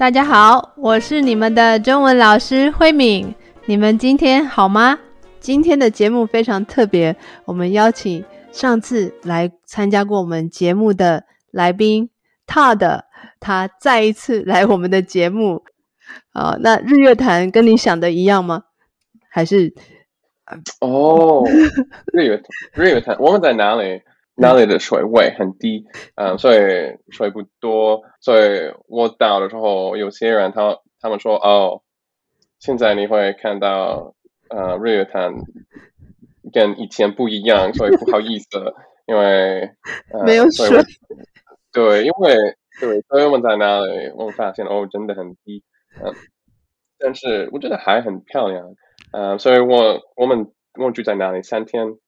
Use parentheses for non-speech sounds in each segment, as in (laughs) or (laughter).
大家好，我是你们的中文老师慧敏。你们今天好吗？今天的节目非常特别，我们邀请上次来参加过我们节目的来宾 Todd，他再一次来我们的节目。(laughs) 啊，那日月潭跟你想的一样吗？还是？哦，日月潭日月潭，我们在哪里？哪里的水位很低，嗯，所以水不多，所以我到的时候，有些人他他们说哦，现在你会看到呃日月潭跟以前不一样，所以不好意思，因为、呃、没有水，对，因为对，所以我们在那里，我们发现哦，真的很低，嗯，但是我觉得还很漂亮，嗯，所以我我们我们住在那里三天。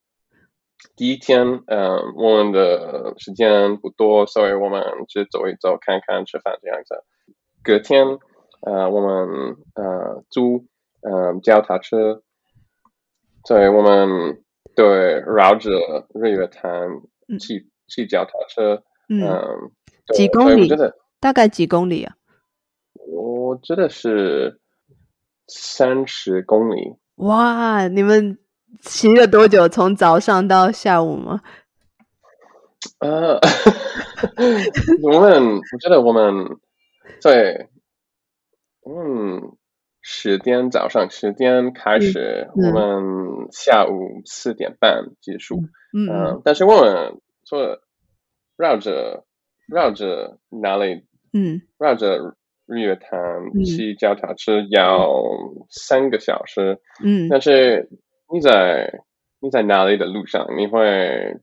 第一天，嗯、呃，我们的时间不多，所以我们去走一走，看看，吃饭这样子。隔天，呃，我们呃租嗯、呃、脚踏车，所以我们对绕着日月潭骑骑脚踏车，嗯，呃、几公里？大概几公里啊？我觉得是三十公里。哇，你们。(laughs) 骑了多久？从早上到下午吗？呃，(laughs) 我们我觉得我们在嗯十点早上十点开始，嗯、我们下午四点半结束。嗯，呃、但是我们说绕着绕着哪里？嗯，绕着日月潭骑脚踏车要三个小时。嗯，但是。你在你在哪里的路上，你会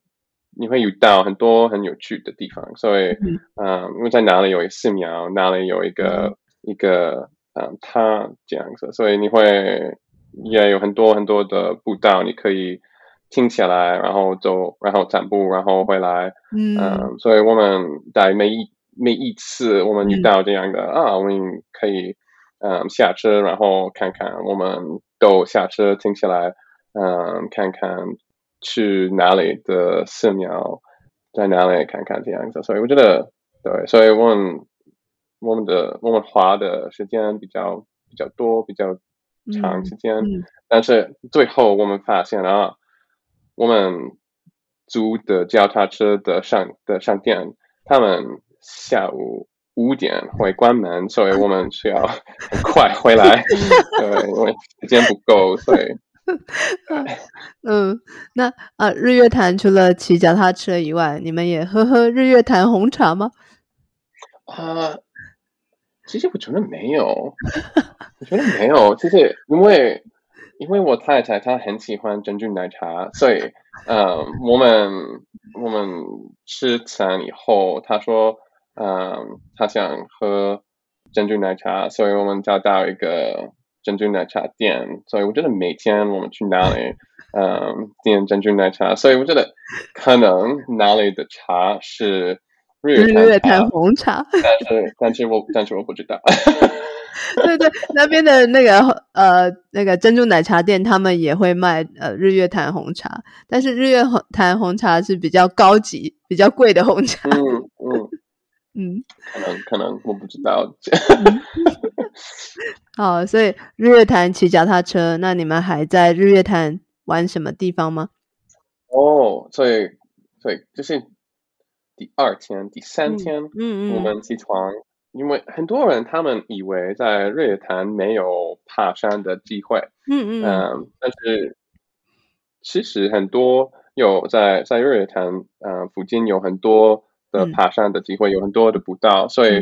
你会遇到很多很有趣的地方，所以嗯，呃、因为在哪里有一个寺庙，哪里有一个、嗯、一个嗯，他这样子，所以你会也有很多很多的步道，你可以停下来，然后走，然后散步，然后回来，嗯、呃，所以我们在每一每一次我们遇到这样的、嗯、啊，我们可以嗯、呃、下车，然后看看，我们都下车停下来。嗯，看看去哪里的寺庙，在哪里看看这样子，所以我觉得对，所以我们我们的我们花的时间比较比较多，比较长时间，嗯嗯、但是最后我们发现啊，我们租的脚踏车的商的商店，他们下午五点会关门，所以我们需要 (laughs) 很快回来，(laughs) 对，因为时间不够，所以。(laughs) 嗯，那啊，日月潭除了骑脚踏车以外，你们也喝喝日月潭红茶吗？啊，其实我觉得没有，我觉得没有，就是因为因为我太太她很喜欢珍珠奶茶，所以嗯，我们我们吃餐以后，她说嗯，她想喝珍珠奶茶，所以我们找到一个。珍珠奶茶店，所以我觉得每天我们去哪里，嗯，点珍珠奶茶，所以我觉得可能哪里的茶是日月潭，红茶，但是但是我但是我不知道。(laughs) 对对，那边的那个呃那个珍珠奶茶店，他们也会卖呃日月潭红茶，但是日月潭红茶是比较高级、比较贵的红茶。嗯嗯。嗯，可能可能我不知道。(laughs) 好，所以日月潭骑脚踏车，那你们还在日月潭玩什么地方吗？哦，所以所以就是第二天、第三天，嗯嗯，我们起床，因为很多人他们以为在日月潭没有爬山的机会，嗯嗯嗯，但是其实很多有在在日月潭嗯、呃、附近有很多。的爬山的机会有很多的步道，嗯、所以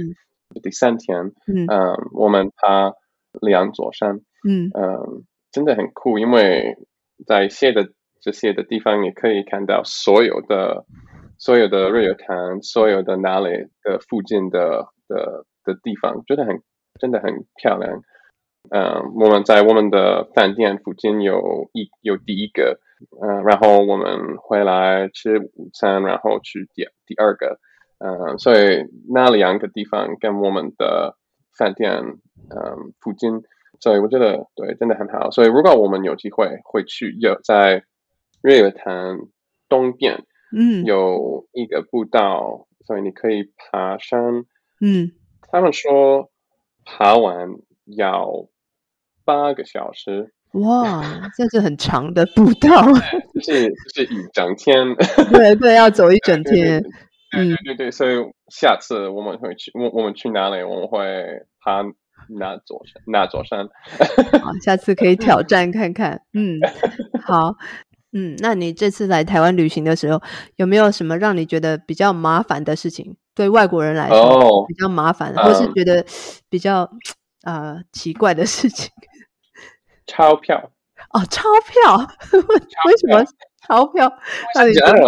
第三天，嗯，嗯，我们爬两座山，嗯。嗯，真的很酷，因为在一些的这些的地方，你可以看到所有的所有的日月潭，所有的哪里的附近的的的地方，真的很真的很漂亮。嗯，我们在我们的饭店附近有一有第一个。嗯，然后我们回来吃午餐，然后去第第二个，嗯，所以那两个地方跟我们的饭店，嗯，附近，所以我觉得对，真的很好。所以如果我们有机会会去，有在日月潭东边，嗯，有一个步道，所以你可以爬山，嗯，他们说爬完要八个小时。哇，这是很长的步道，(laughs) 就是就是一整天。(laughs) 对对，要走一整天。对对对对，所以下次我们会去，我我们去哪里？我们会爬哪座山？哪座山？(laughs) 好，下次可以挑战看看。嗯，好，嗯，那你这次来台湾旅行的时候，有没有什么让你觉得比较麻烦的事情？对外国人来说，哦、比较麻烦，或是觉得比较呃奇怪的事情？钞票。哦，钞票，(laughs) 为什么钞票？那加拿大，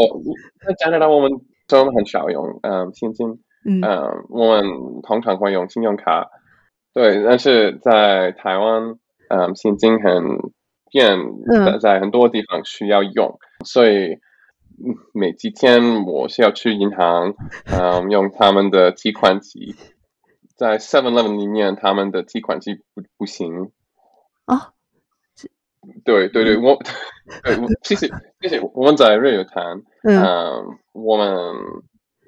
在加拿大我们都很少用嗯现金，嗯，嗯，我们通常会用信用卡，对，但是在台湾，嗯，现金很便，在在很多地方需要用，嗯、所以每几天我需要去银行，嗯，(laughs) 用他们的提款机，在 Seven Eleven 里面，他们的提款机不不行。哦。对对对，我对我其实其实我们在瑞月潭，嗯、呃，我们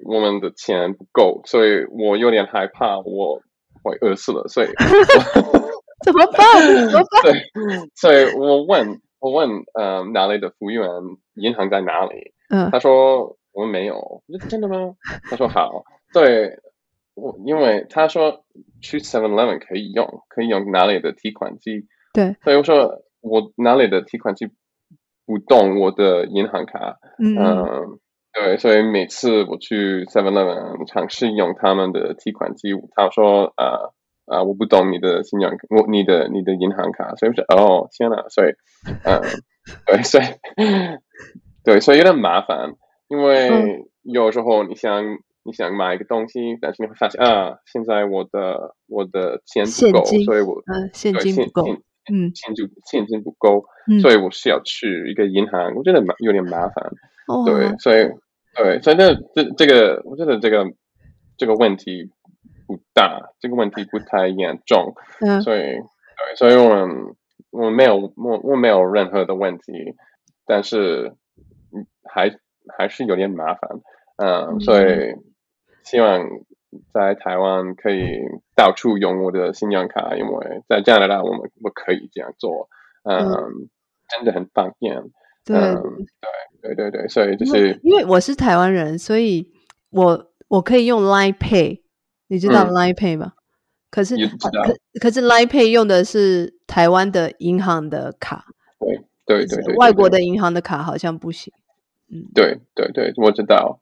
我们的钱不够，所以我有点害怕我会饿死了，所以 (laughs) 怎么办？怎么办？对，所以我问我问呃哪里的服务员，银行在哪里？嗯，他说我们没有，真的吗？他说好，对我因为他说去 Seven Eleven 可以用，可以用哪里的提款机？对，所以我说。我哪里的提款机不动我的银行卡，嗯，嗯，对，所以每次我去 Seven Eleven 尝试用他们的提款机，他说啊啊、呃呃，我不懂你的信用，我你的你的银行卡，所以我说哦天呐，所以嗯，对，所以对，所以有点麻烦，因为有时候你想你想买一个东西，但是你会发现啊，现在我的我的钱不够，所以我嗯现金不够。嗯，现金现金不够，嗯，所以我需要去一个银行，我觉得有点麻烦。哦，对，所以对，所以这这这个，我觉得这个这个问题不大，这个问题不太严重。嗯，所以对，所以我们我没有我我没有任何的问题，但是还还是有点麻烦。嗯，嗯，所以希望。在台湾可以到处用我的信用卡，因为在加拿大我们不可以这样做，嗯，嗯真的很方便。对、嗯、对对对对，所以就是因为我是台湾人，所以我我可以用 Line Pay，你知道 Line Pay 吗？嗯、可是可可是 Line Pay 用的是台湾的银行的卡，对对对对，外国的银行的卡好像不行。嗯，对对对，我知道。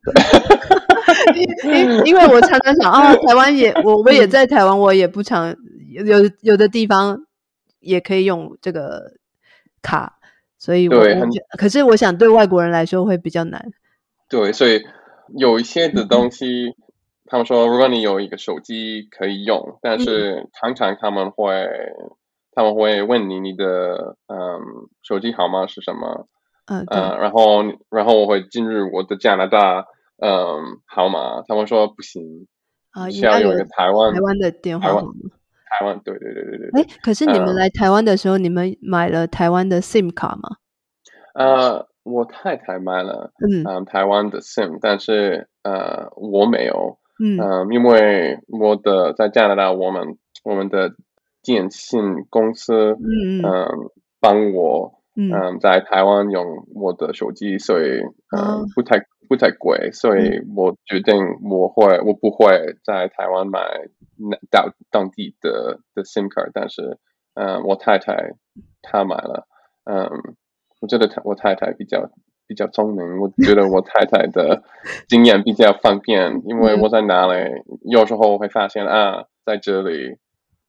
(laughs) 因因为我常常想啊，(laughs) 台湾也我我也在台湾，我也不常有有的地方也可以用这个卡，所以我，我可是我想对外国人来说会比较难。对，所以有一些的东西，嗯、他们说如果你有一个手机可以用，但是常常他们会、嗯、他们会问你你的嗯手机号码是什么？嗯、呃，然后然后我会进入我的加拿大。嗯，好嘛，他们说不行啊，需要有一个台湾台湾的电话号码。台湾，对对对对对。哎，可是你们来台湾的时候，嗯、你们买了台湾的 SIM 卡吗？呃，我太太买了，嗯，嗯台湾的 SIM，但是呃，我没有，嗯，嗯，因为我的在加拿大，我们我们的电信公司，嗯嗯，帮我，嗯，嗯，在台湾用我的手机，所以嗯，不太。不太贵，所以我决定我会我不会在台湾买那当当地的的 SIM 卡，但是嗯，我太太她买了，嗯，我觉得她我太太比较比较聪明，我觉得我太太的 (laughs) 经验比较方便，因为我在哪里有时候会发现啊，在这里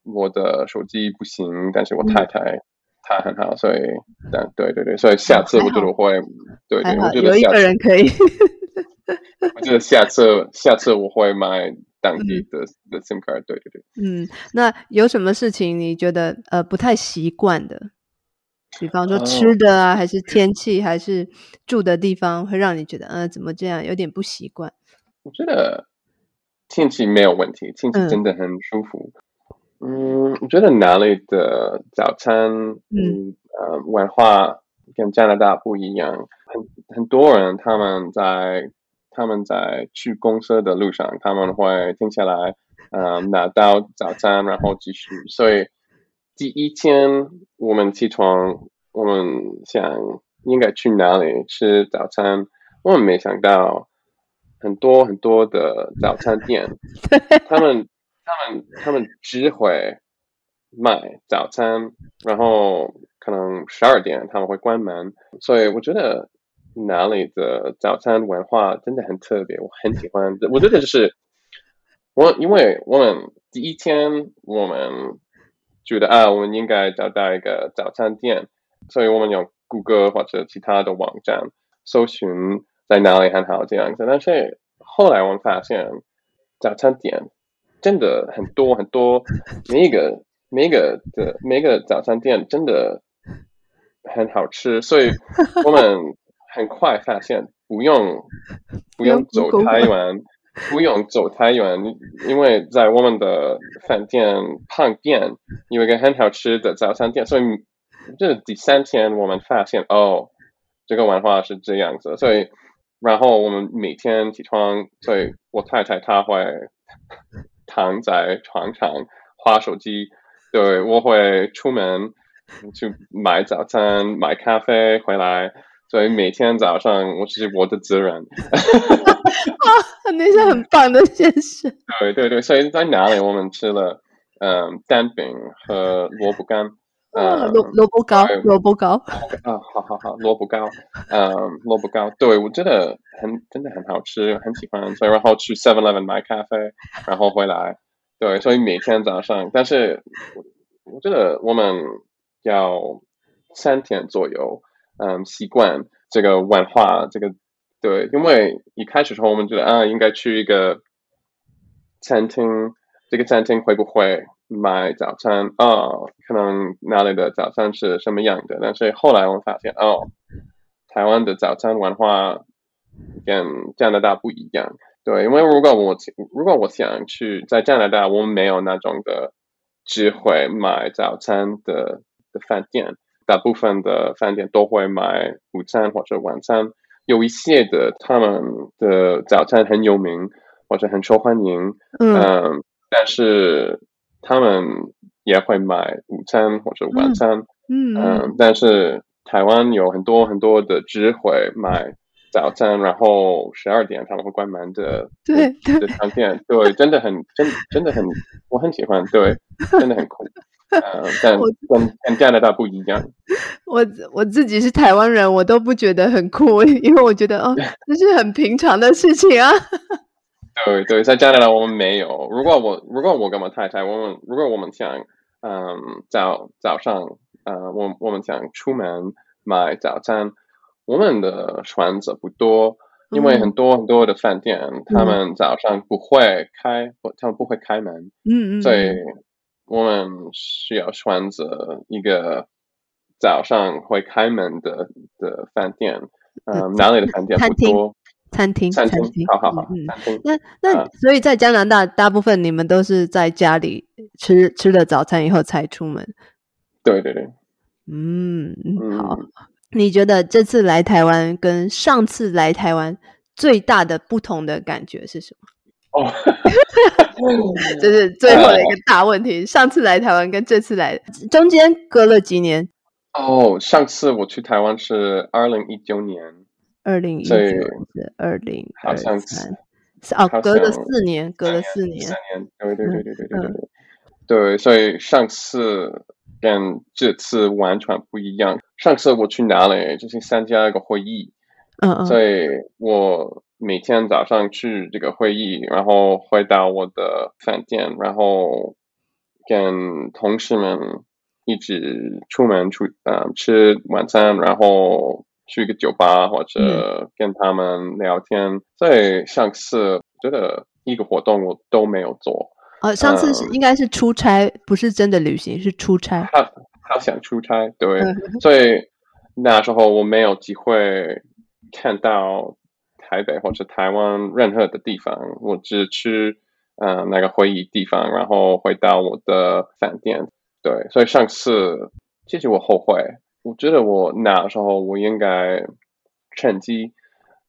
我的手机不行，但是我太太。她很好，所以，但对对对，所以下次我觉得我会，对对，我觉得有一个人可以。(laughs) 我觉得下次下次我会买当地的的 SIM 卡，对对对。嗯，那有什么事情你觉得呃不太习惯的？比方说吃的啊，还是天气，还是住的地方，会让你觉得呃怎么这样，有点不习惯？我觉得天气没有问题，天气真的很舒服。嗯，我觉得哪里的早餐，嗯，呃，文化跟加拿大不一样。很很多人他们在他们在去公司的路上，他们会停下来嗯，(laughs) 拿到早餐，然后继续。所以第一天我们起床，我们想应该去哪里吃早餐，我们没想到很多很多的早餐店，(laughs) 他们他们他们只会卖早餐，然后可能十二点他们会关门，所以我觉得。哪里的早餐文化真的很特别，我很喜欢。我觉得就是 (laughs) 我，因为我们第一天我们觉得啊，我们应该找到一个早餐店，所以我们用谷歌或者其他的网站搜寻在哪里很好这样子。但是后来我们发现早餐店真的很多很多，每一个每一个的每个早餐店真的很好吃，所以我们。很快发现不用不用走太远，不用走太远，因为在我们的饭店旁边有一个很好吃的早餐店，所以这第三天我们发现哦，这个文化是这样子，所以然后我们每天起床，所以我太太她会躺在床上划手机，对，我会出门去买早餐买咖啡回来。所以每天早上，我是我的责任。(laughs) 啊，那是很棒的先生。对对对，所以在哪里我们吃了，嗯，蛋饼和萝卜干。啊，萝萝卜糕，萝卜糕。啊，好好好，萝卜糕，嗯，萝卜糕。对，我觉得很真的很好吃，很喜欢。所以然后去 Seven Eleven 买咖啡，然后回来。对，所以每天早上，但是我觉得我们要三天左右。嗯，习惯这个文化，这个对，因为一开始时候我们觉得啊，应该去一个餐厅，这个餐厅会不会买早餐啊？哦，可能哪里的早餐是什么样的？但是后来我们发现，哦，台湾的早餐文化跟加拿大不一样。对，因为如果我如果我想去在加拿大，我们没有那种的机会买早餐的的饭店。大部分的饭店都会买午餐或者晚餐，有一些的他们的早餐很有名或者很受欢迎，嗯，嗯，但是他们也会买午餐或者晚餐，嗯，嗯，但是台湾有很多很多的只会买早餐，然后十二点他们会关门的，对对。的餐店，对，真的很真真的很我很喜欢，对，真的很酷。呃，但跟跟加拿大不一样。(laughs) 我我自己是台湾人，我都不觉得很酷，(laughs) 因为我觉得哦，(laughs) 这是很平常的事情啊。对对，在加拿大我们没有。如果我如果我跟我太太，我们如果我们想嗯早早上呃，我我们想出门买早餐，我们的选择不多，因为很多很多的饭店，嗯、他们早上不会开，他们不会开门，嗯嗯，所以。我们需要选择一个早上会开门的的饭店，嗯、呃，哪里的饭店不多？餐厅，餐厅，餐厅，好好好，嗯、餐厅。那那所以在加拿大，大部分你们都是在家里吃吃了早餐以后才出门。对对对，嗯，好。你觉得这次来台湾跟上次来台湾最大的不同的感觉是什么？哦，(laughs) 这是最后的一个大问题。上次来台湾跟这次来，中间隔了几年？哦，上次我去台湾是二零一九年，二零一九是二零好像是，哦，隔了四年，隔了四年，三年，对对对对对对对，对，所以上次跟这次完全不一样。上次我去哪里？就是参加一个会议，嗯嗯，所以我。每天早上去这个会议，然后回到我的饭店，然后跟同事们一起出门出呃吃晚餐，然后去个酒吧或者跟他们聊天。嗯、所以上次觉得一个活动我都没有做。哦，上次是、嗯、应该是出差，不是真的旅行，是出差。他他想出差，对，嗯、所以那时候我没有机会看到。台北或者台湾任何的地方，我只去呃那个会议地方，然后回到我的饭店。对，所以上次其实我后悔，我觉得我那时候我应该趁机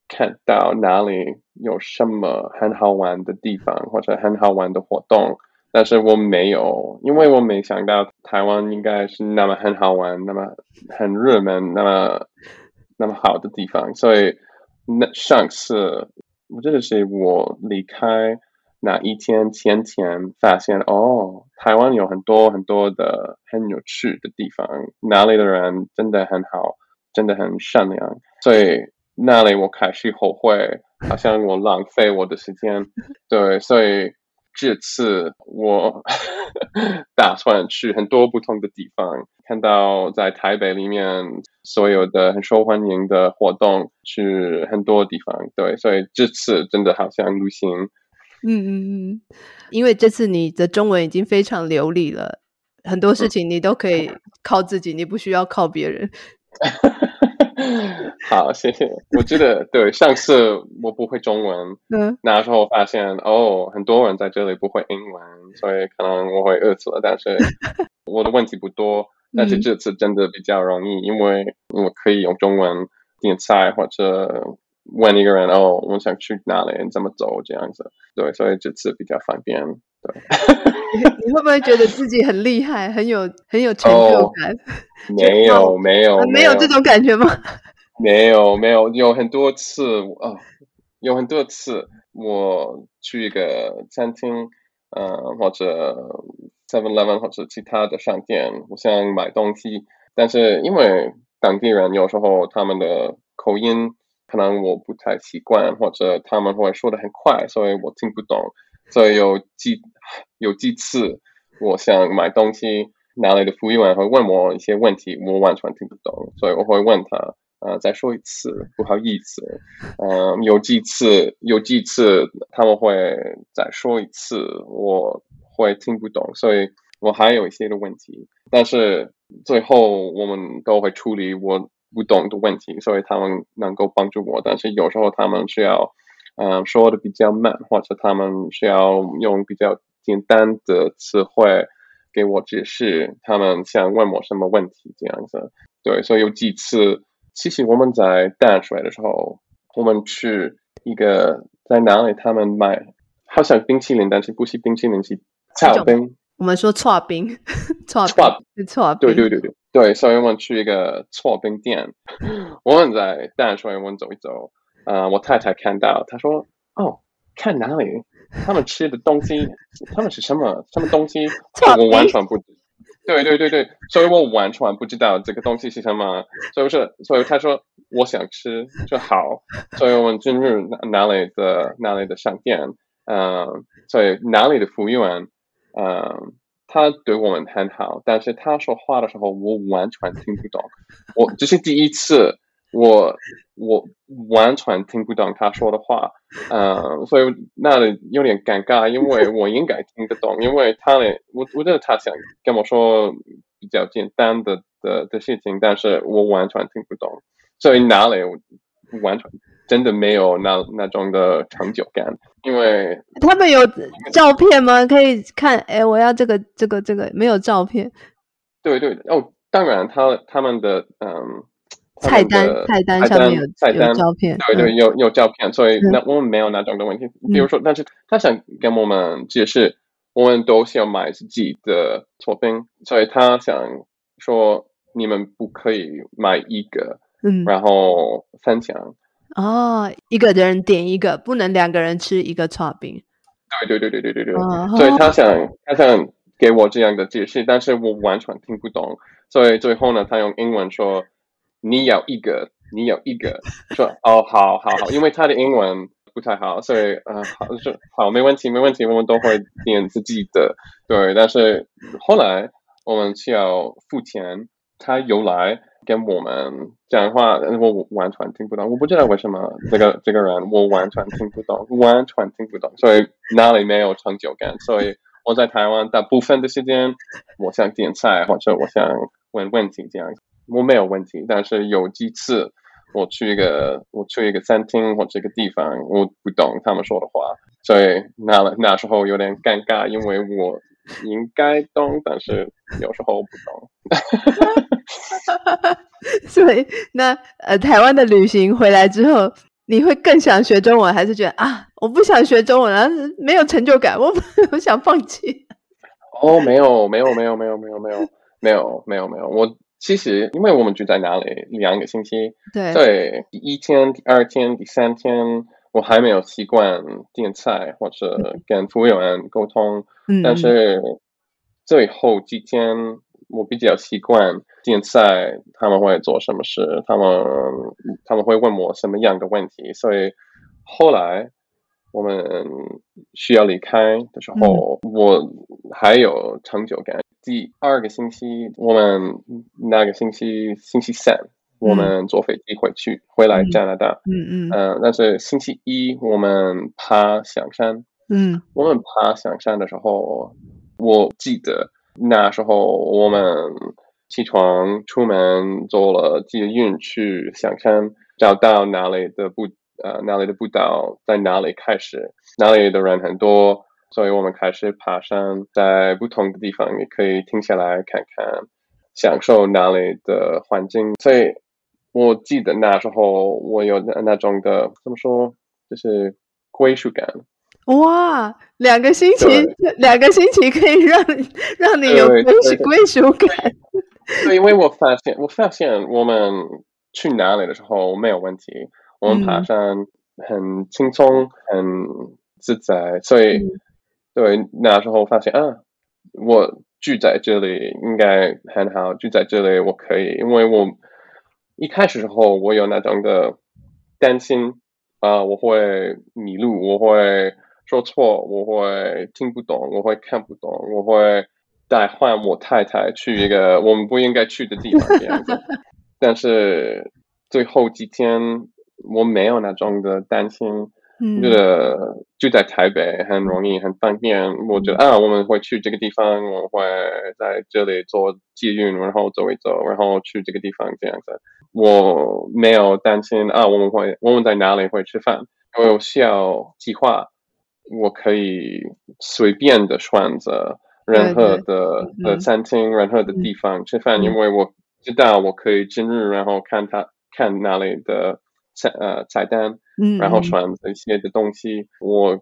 看到哪里有什么很好玩的地方或者很好玩的活动，但是我没有，因为我没想到台湾应该是那么很好玩，那么很热门，那么那么好的地方，所以那上次我记得是我离开那一天前天发现哦，台湾有很多很多的很有趣的地方，哪里的人真的很好，真的很善良，所以。那里我开始后悔，好像我浪费我的时间。(laughs) 对，所以这次我 (laughs) 打算去很多不同的地方，看到在台北里面所有的很受欢迎的活动，去很多地方。对，所以这次真的好像旅行。嗯嗯嗯，因为这次你的中文已经非常流利了，很多事情你都可以靠自己，你不需要靠别人。(laughs) (laughs) 好，谢谢。我记得对，上次我不会中文，(laughs) 嗯，那时候我发现哦，很多人在这里不会英文，所以可能我会饿死了。但是我的问题不多，(laughs) 但是这次真的比较容易，嗯、因为我可以用中文点菜或者问一个人哦，我想去哪里，怎么走这样子。对，所以这次比较方便。对，(laughs) 你会不会觉得自己很厉害，很有很有成就感？哦、(laughs) 没有，没有，没有这种感觉吗？(laughs) 没有，没有，有很多次啊、哦，有很多次我去一个餐厅，嗯、呃，或者 Seven Eleven 或者其他的商店，我想买东西，但是因为当地人有时候他们的口音可能我不太习惯，或者他们会说的很快，所以我听不懂。所以有几有几次，我想买东西，哪里的服务员会问我一些问题，我完全听不懂，所以我会问他，呃，再说一次，不好意思，嗯、有几次有几次他们会再说一次，我会听不懂，所以我还有一些的问题，但是最后我们都会处理我不懂的问题，所以他们能够帮助我，但是有时候他们需要。嗯，说的比较慢，或者他们需要用比较简单的词汇给我解释，他们想问我什么问题这样子。对，所以有几次，其实我们在淡水的时候，我们去一个在哪里，他们卖好像冰淇淋，但是不是冰淇淋，是刨冰。我们说刨冰，刨冰，刨对对对对对，所以我们去一个刨冰店，我们在淡水，我们走一走。呃，我太太看到，她说：“哦，看哪里？他们吃的东西，他们是什么什么东西？(laughs) 我完全不知。对对对对，所以我完全不知道这个东西是什么。所以是，所以他说我想吃就好。所以我们进入哪里的哪里的商店，嗯、呃，所以哪里的服务员，嗯、呃，他对我们很好，但是他说话的时候，我完全听不懂。我这是第一次。”我我完全听不懂他说的话，嗯，所以那里有点尴尬，因为 (laughs) 我应该听得懂，因为他呢，我我觉得他想跟我说比较简单的的的事情，但是我完全听不懂，所以那里我完全真的没有那那种的成就感，因为 (laughs) 他们有照片吗？可以看，哎，我要这个这个这个，没有照片，对对哦，当然他他们的嗯。菜单菜单上面有菜单有照片，对对，有有照片，所以那我们没有那种的问题。比如说，但是他想跟我们解释，我们都是要买自己的炒冰，所以他想说你们不可以买一个，嗯，然后分享。哦，一个人点一个，不能两个人吃一个炒冰。对对对对对对对，所以他想他想给我这样的解释，但是我完全听不懂，所以最后呢，他用英文说。你有一个，你有一个，说哦，好好好，因为他的英文不太好，所以呃，好说好，没问题，没问题，我们都会点自己的，对。但是后来我们需要付钱，他又来跟我们讲话，我完全听不懂，我不知道为什么这个这个人我完全听不懂，完全听不懂，所以哪里没有成就感。所以我在台湾大部分的时间，我想点菜或者我想问问题这样。我没有问题，但是有几次我去一个我去一个餐厅或这个地方，我不懂他们说的话，所以那那时候有点尴尬，因为我应该懂，但是有时候不懂。(laughs) 所以那呃，台湾的旅行回来之后，你会更想学中文，还是觉得啊，我不想学中文了，没有成就感，我 (laughs) 我想放弃？哦，没有，没有，没有，没有，没有，没有，没有，没有，没有。我其实，因为我们住在那里，两个星期，对，对，第一天、第二天、第三天，我还没有习惯点菜或者跟服务员沟通，嗯，但是最后几天，我比较习惯点菜，他们会做什么事，他们他们会问我什么样的问题，所以后来。我们需要离开的时候，嗯、我还有成就感。第二个星期，我们那个星期星期三，嗯、我们坐飞机回去回来加拿大。嗯嗯。嗯，但是星期一我们爬象山。嗯。我们爬象山的时候，我记得那时候我们起床出门坐了捷运去象山，找到哪里的不。呃，哪里的步道在哪里开始？哪里的人很多，所以我们开始爬山，在不同的地方也可以停下来看看，享受哪里的环境。所以我记得那时候我有那那种的怎么说，就是归属感。哇，两个星期，两个星期可以让让你有归属归属感。对，因为我发现，我发现我们去哪里的时候没有问题。我们爬山很轻松，很自在，所以、嗯、对那时候发现啊，我住在这里应该很好，住在这里我可以，因为我一开始时候我有那种的担心啊、呃，我会迷路，我会说错，我会听不懂，我会看不懂，我会带坏我太太去一个我们不应该去的地方这样子，(laughs) 但是最后几天。我没有那种的担心，嗯、觉得就在台北很容易很方便。我觉得啊，我们会去这个地方，我会在这里做捷运，然后走一走，然后去这个地方这样子。我没有担心啊，我们会我们在哪里会吃饭？我有需要计划，我可以随便的选择任何的的餐厅，任何的地方吃饭，因为我知道我可以进入，然后看他看哪里的。菜呃菜单，嗯，然后选这些的东西。嗯、我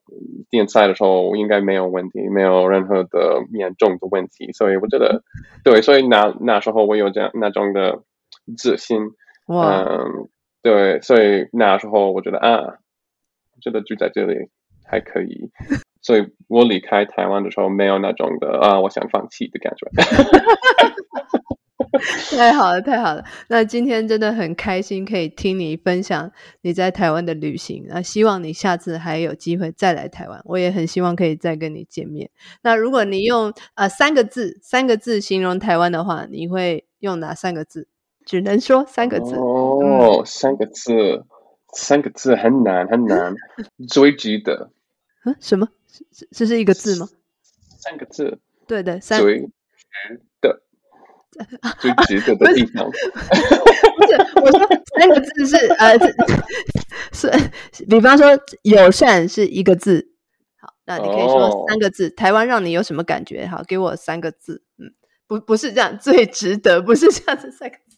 点菜的时候应该没有问题，没有任何的严重的问题，所以我觉得对，所以那那时候我有这样那种的自信，哇，嗯，对，所以那时候我觉得啊，觉得住在这里还可以，所以我离开台湾的时候没有那种的啊，我想放弃的感觉。(laughs) (laughs) 太好了，太好了！那今天真的很开心，可以听你分享你在台湾的旅行。那希望你下次还有机会再来台湾，我也很希望可以再跟你见面。那如果你用呃三个字，三个字形容台湾的话，你会用哪三个字？只能说三个字。哦，嗯、三个字，三个字很难很难。追击的。嗯？(laughs) 什么？这是一个字吗？三个字。对的，三。最值得的地方，(laughs) 不是我说三个字是呃是，比方说友善是一个字，好，那你可以说三个字。哦、台湾让你有什么感觉？好，给我三个字。嗯，不不是这样，最值得不是这样子三个字，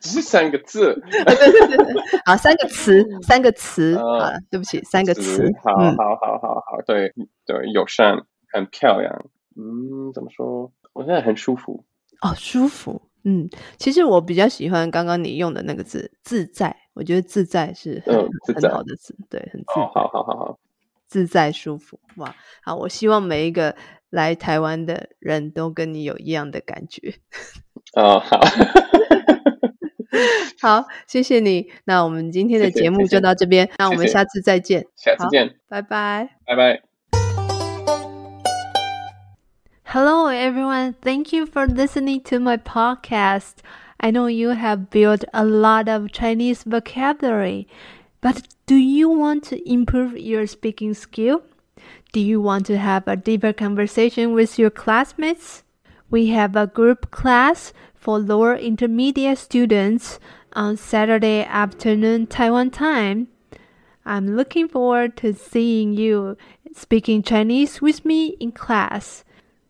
只是三个字。对对对对，好，三个词，三个词。啊、哦，对不起，三个词。好好好好好，对对，友善，很漂亮。嗯，怎么说？我现在很舒服。哦，舒服。嗯，其实我比较喜欢刚刚你用的那个字“自在”。我觉得“自在”是很、嗯、很好的字，对，很自在。好好好好，自在舒服。哇，好！我希望每一个来台湾的人都跟你有一样的感觉。(laughs) 哦，好，(laughs) 好，谢谢你。那我们今天的节目就到这边，谢谢，那我们下次再见。下次见，拜拜，拜拜。Hello, everyone. Thank you for listening to my podcast. I know you have built a lot of Chinese vocabulary, but do you want to improve your speaking skill? Do you want to have a deeper conversation with your classmates? We have a group class for lower intermediate students on Saturday afternoon Taiwan time. I'm looking forward to seeing you speaking Chinese with me in class.